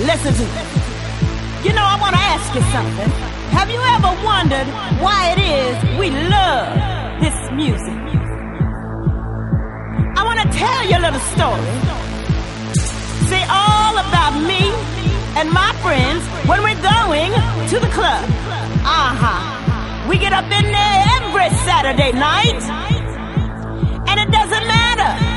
Listen to me. You know, I want to ask you something. Have you ever wondered why it is we love this music? I want to tell you a little story. See, all about me and my friends when we're going to the club. Uh-huh. We get up in there every Saturday night. And it doesn't matter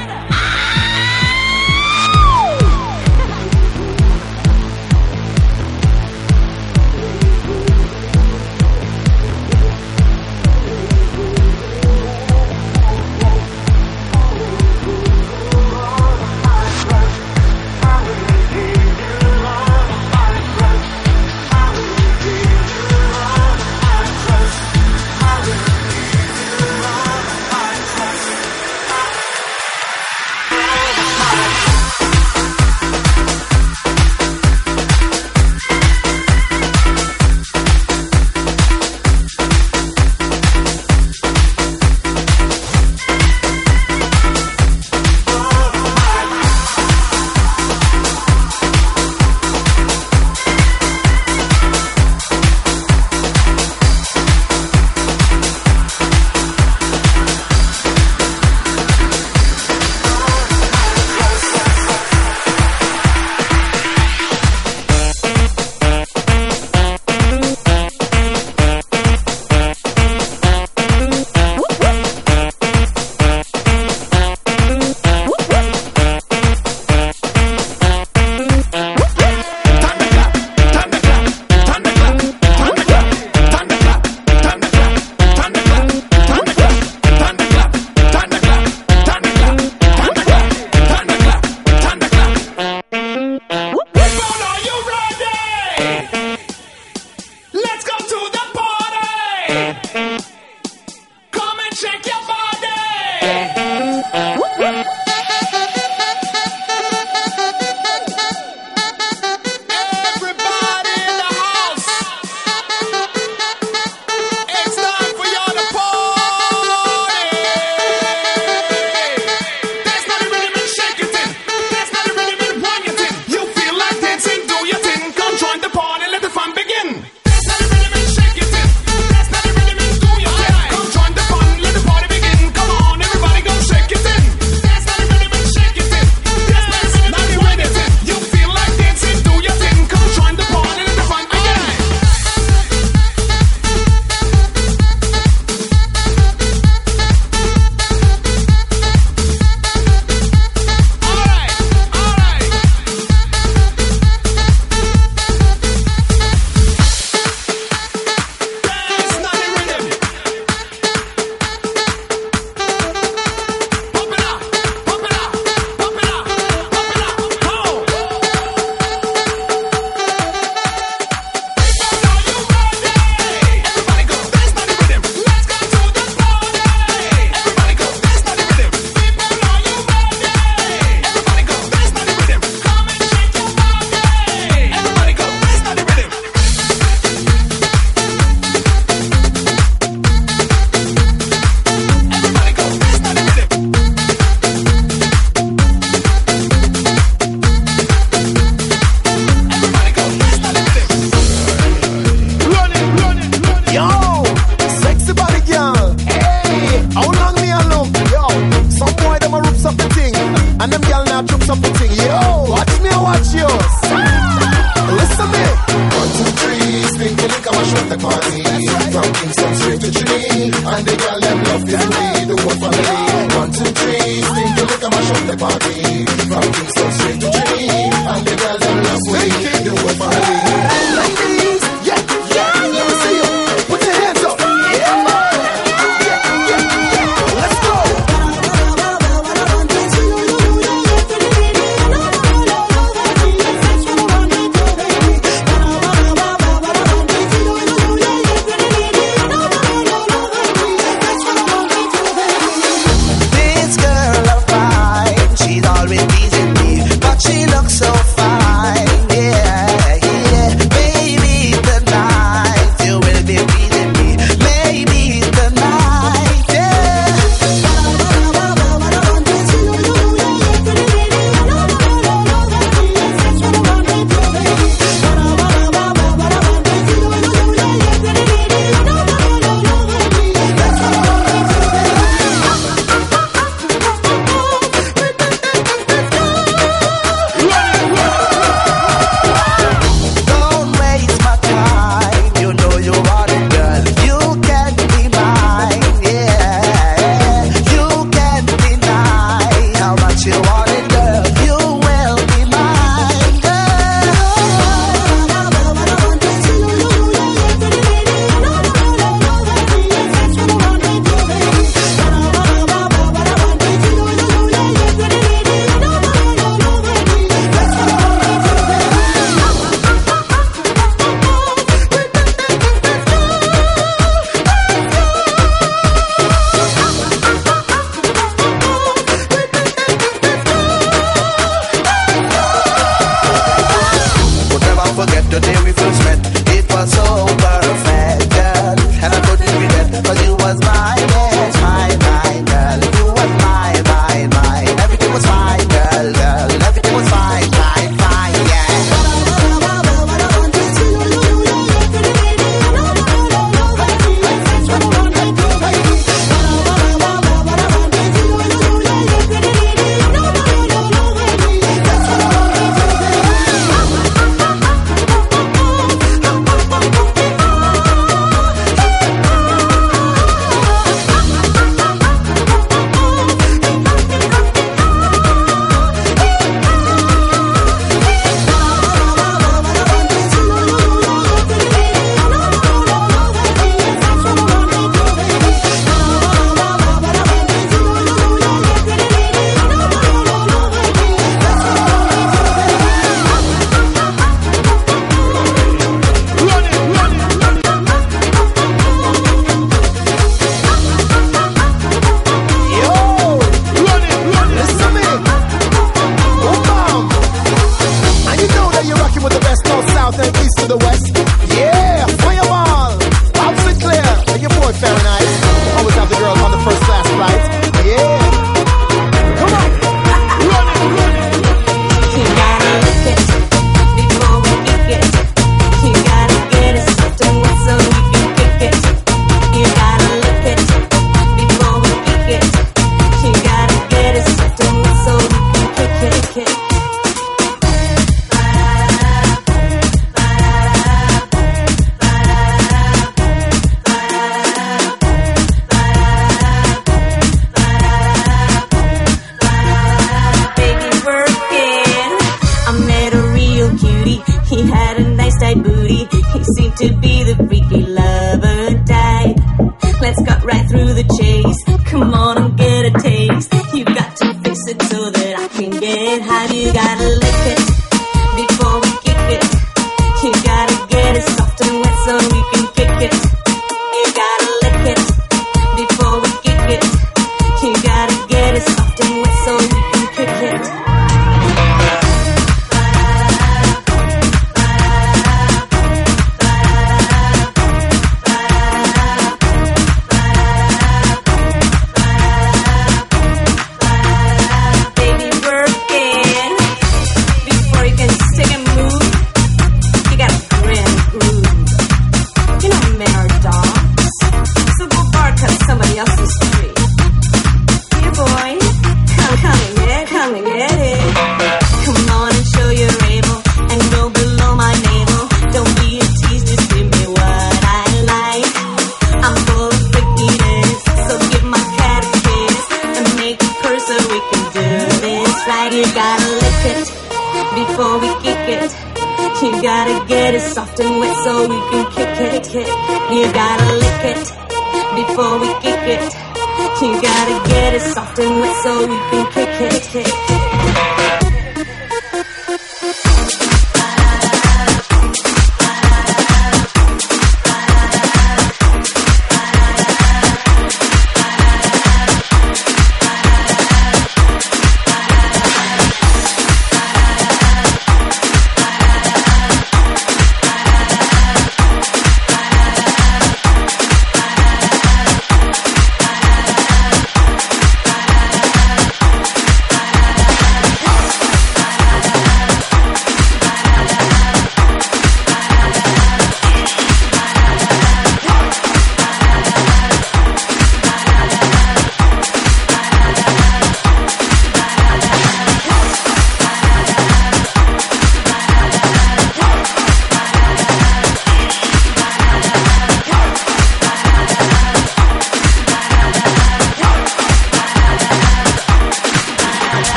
we can kick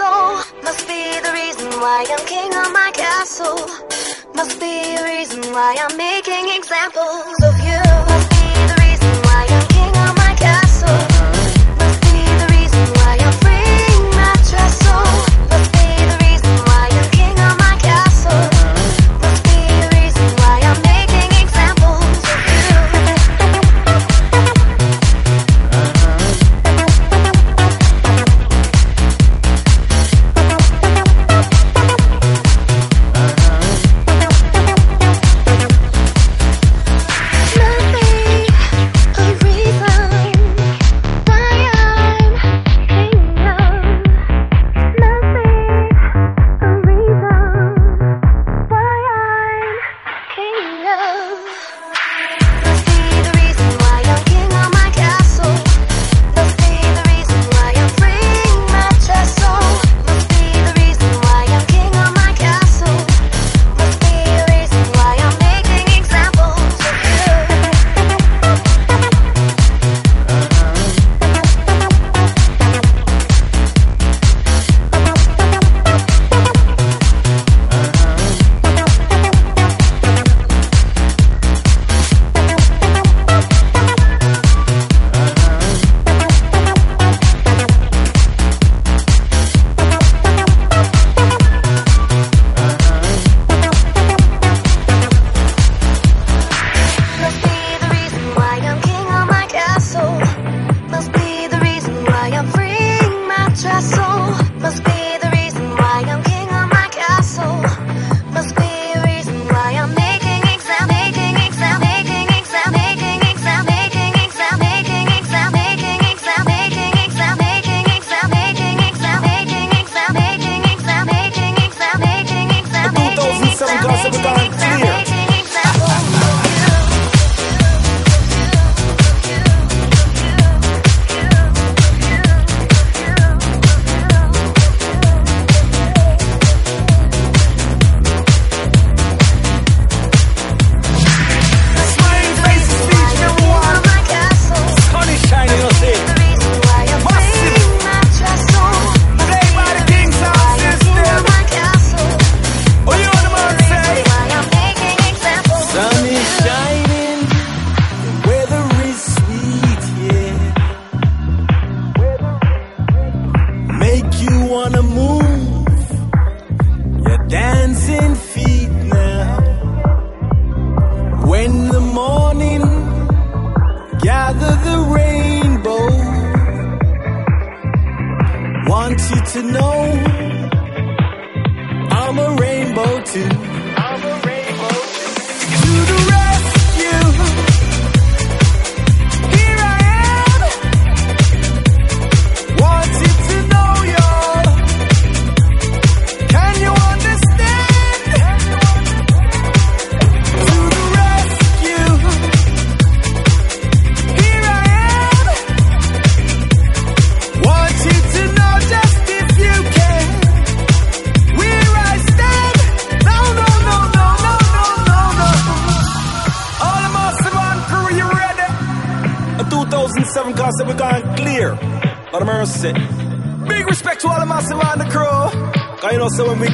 soul. Must be the reason why I'm king of my castle. Must be the reason why I'm making examples of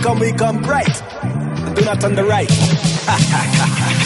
come, we come bright. Do not on the right.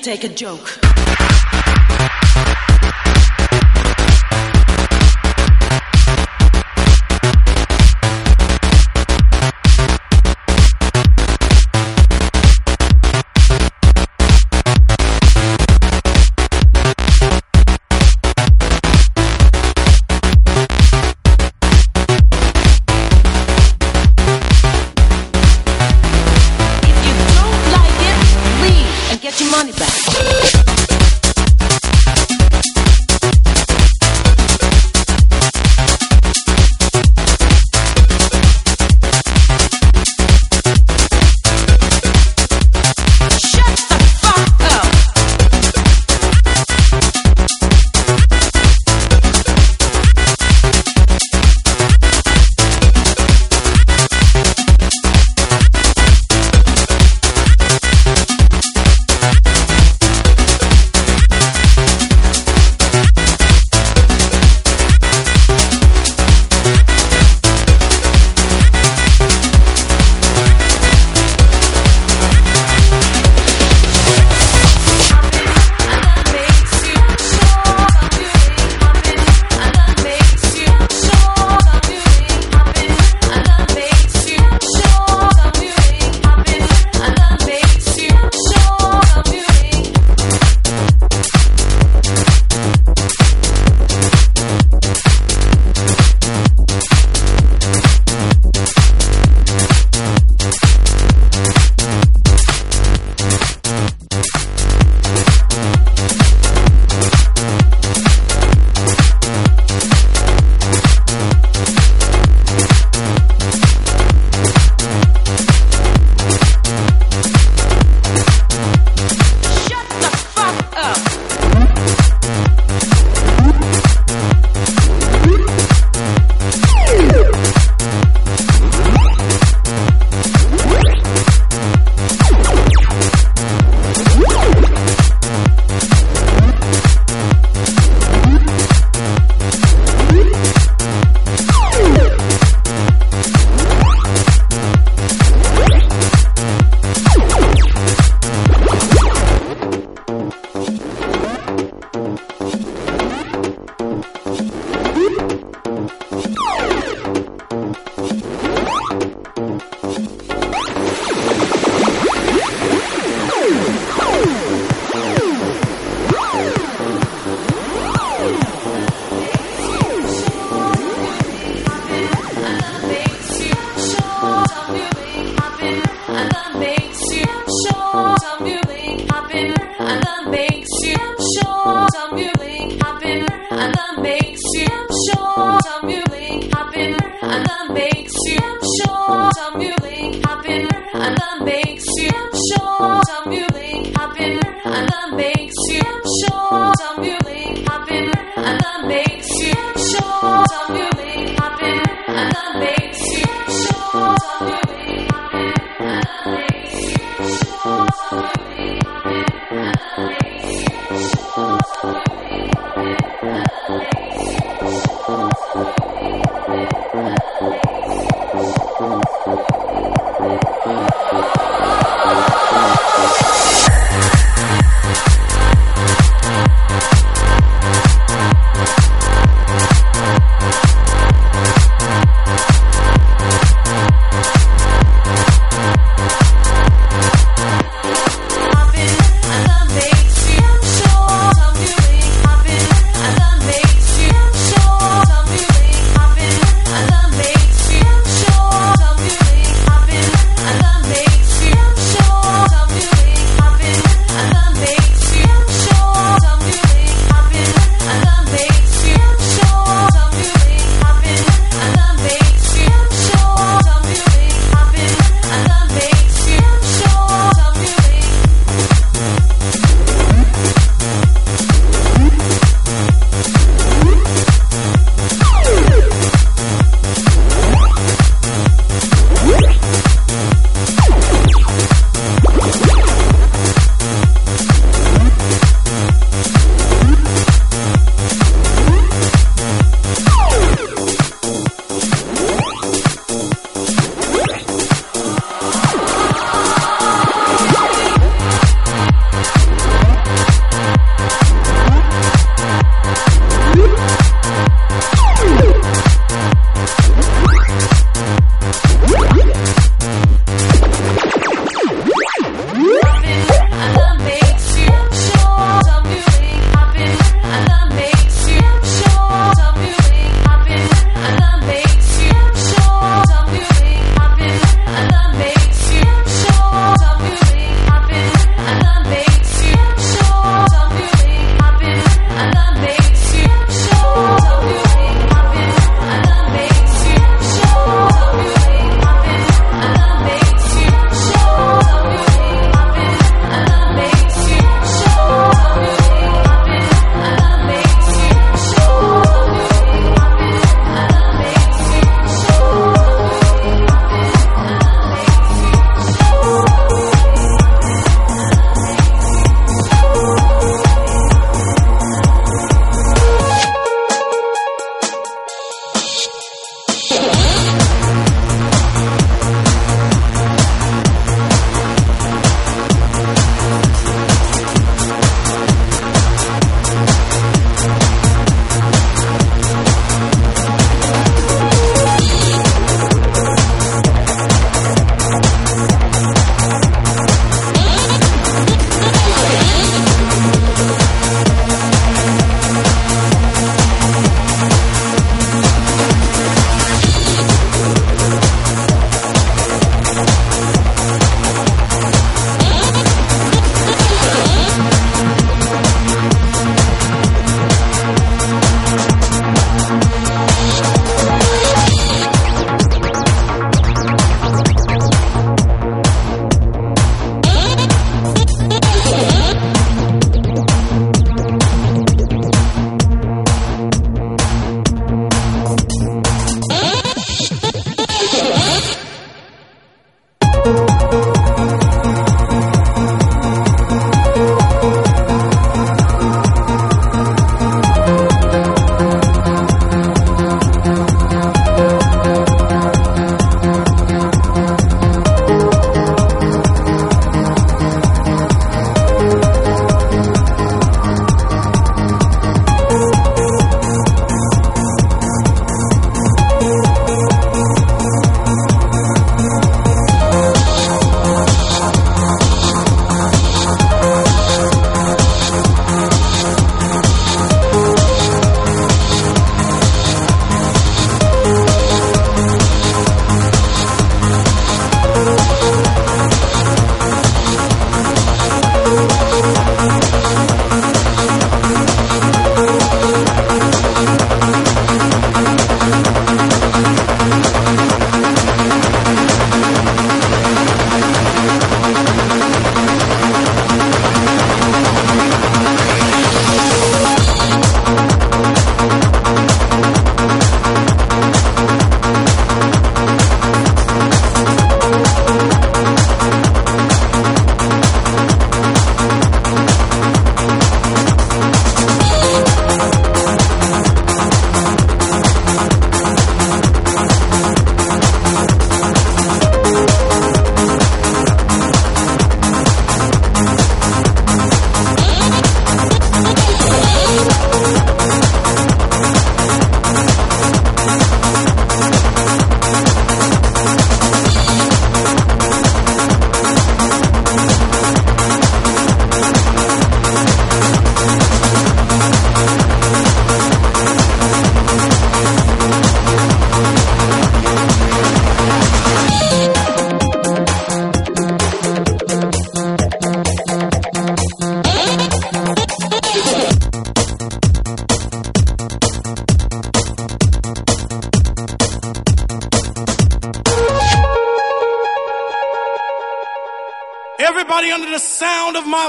Take a joke.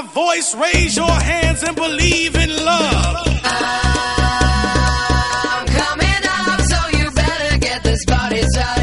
Voice, raise your hands and believe in love. I'm coming up, so you better get this party started.